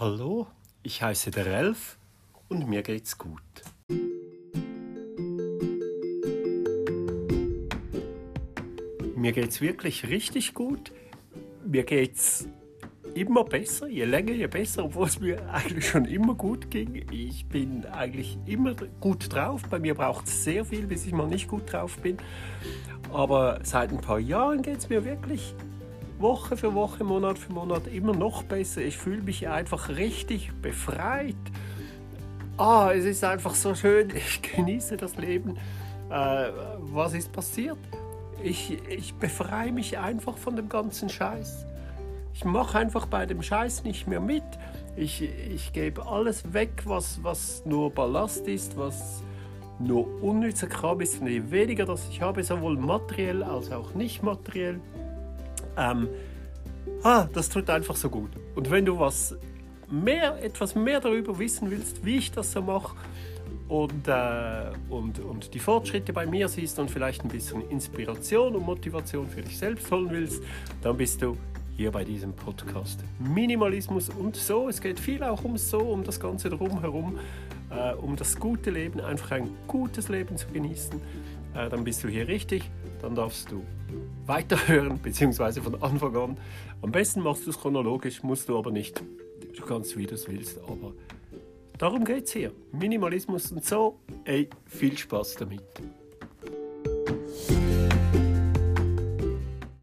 Hallo, ich heiße der Elf und mir geht's gut. Mir geht's wirklich richtig gut. Mir geht's immer besser, je länger, je besser, obwohl es mir eigentlich schon immer gut ging. Ich bin eigentlich immer gut drauf. Bei mir braucht es sehr viel, bis ich mal nicht gut drauf bin. Aber seit ein paar Jahren geht es mir wirklich Woche für Woche, Monat für Monat immer noch besser. Ich fühle mich einfach richtig befreit. Ah, es ist einfach so schön. Ich genieße das Leben. Äh, was ist passiert? Ich, ich befreie mich einfach von dem ganzen Scheiß. Ich mache einfach bei dem Scheiß nicht mehr mit. Ich, ich gebe alles weg, was, was nur Ballast ist, was nur unnützer Kram ist. Und je weniger das ich habe, sowohl materiell als auch nicht materiell, ähm, ah, das tut einfach so gut. Und wenn du was mehr, etwas mehr darüber wissen willst, wie ich das so mache und, äh, und, und die Fortschritte bei mir siehst und vielleicht ein bisschen Inspiration und Motivation für dich selbst holen willst, dann bist du hier bei diesem Podcast. Minimalismus und so, es geht viel auch um so, um das Ganze drumherum, äh, um das gute Leben, einfach ein gutes Leben zu genießen. Äh, dann bist du hier richtig, dann darfst du weiterhören, beziehungsweise von Anfang an. Am besten machst du es chronologisch, musst du aber nicht. Du kannst, wie du es willst, aber darum geht es hier. Minimalismus und so. Ey, viel Spaß damit.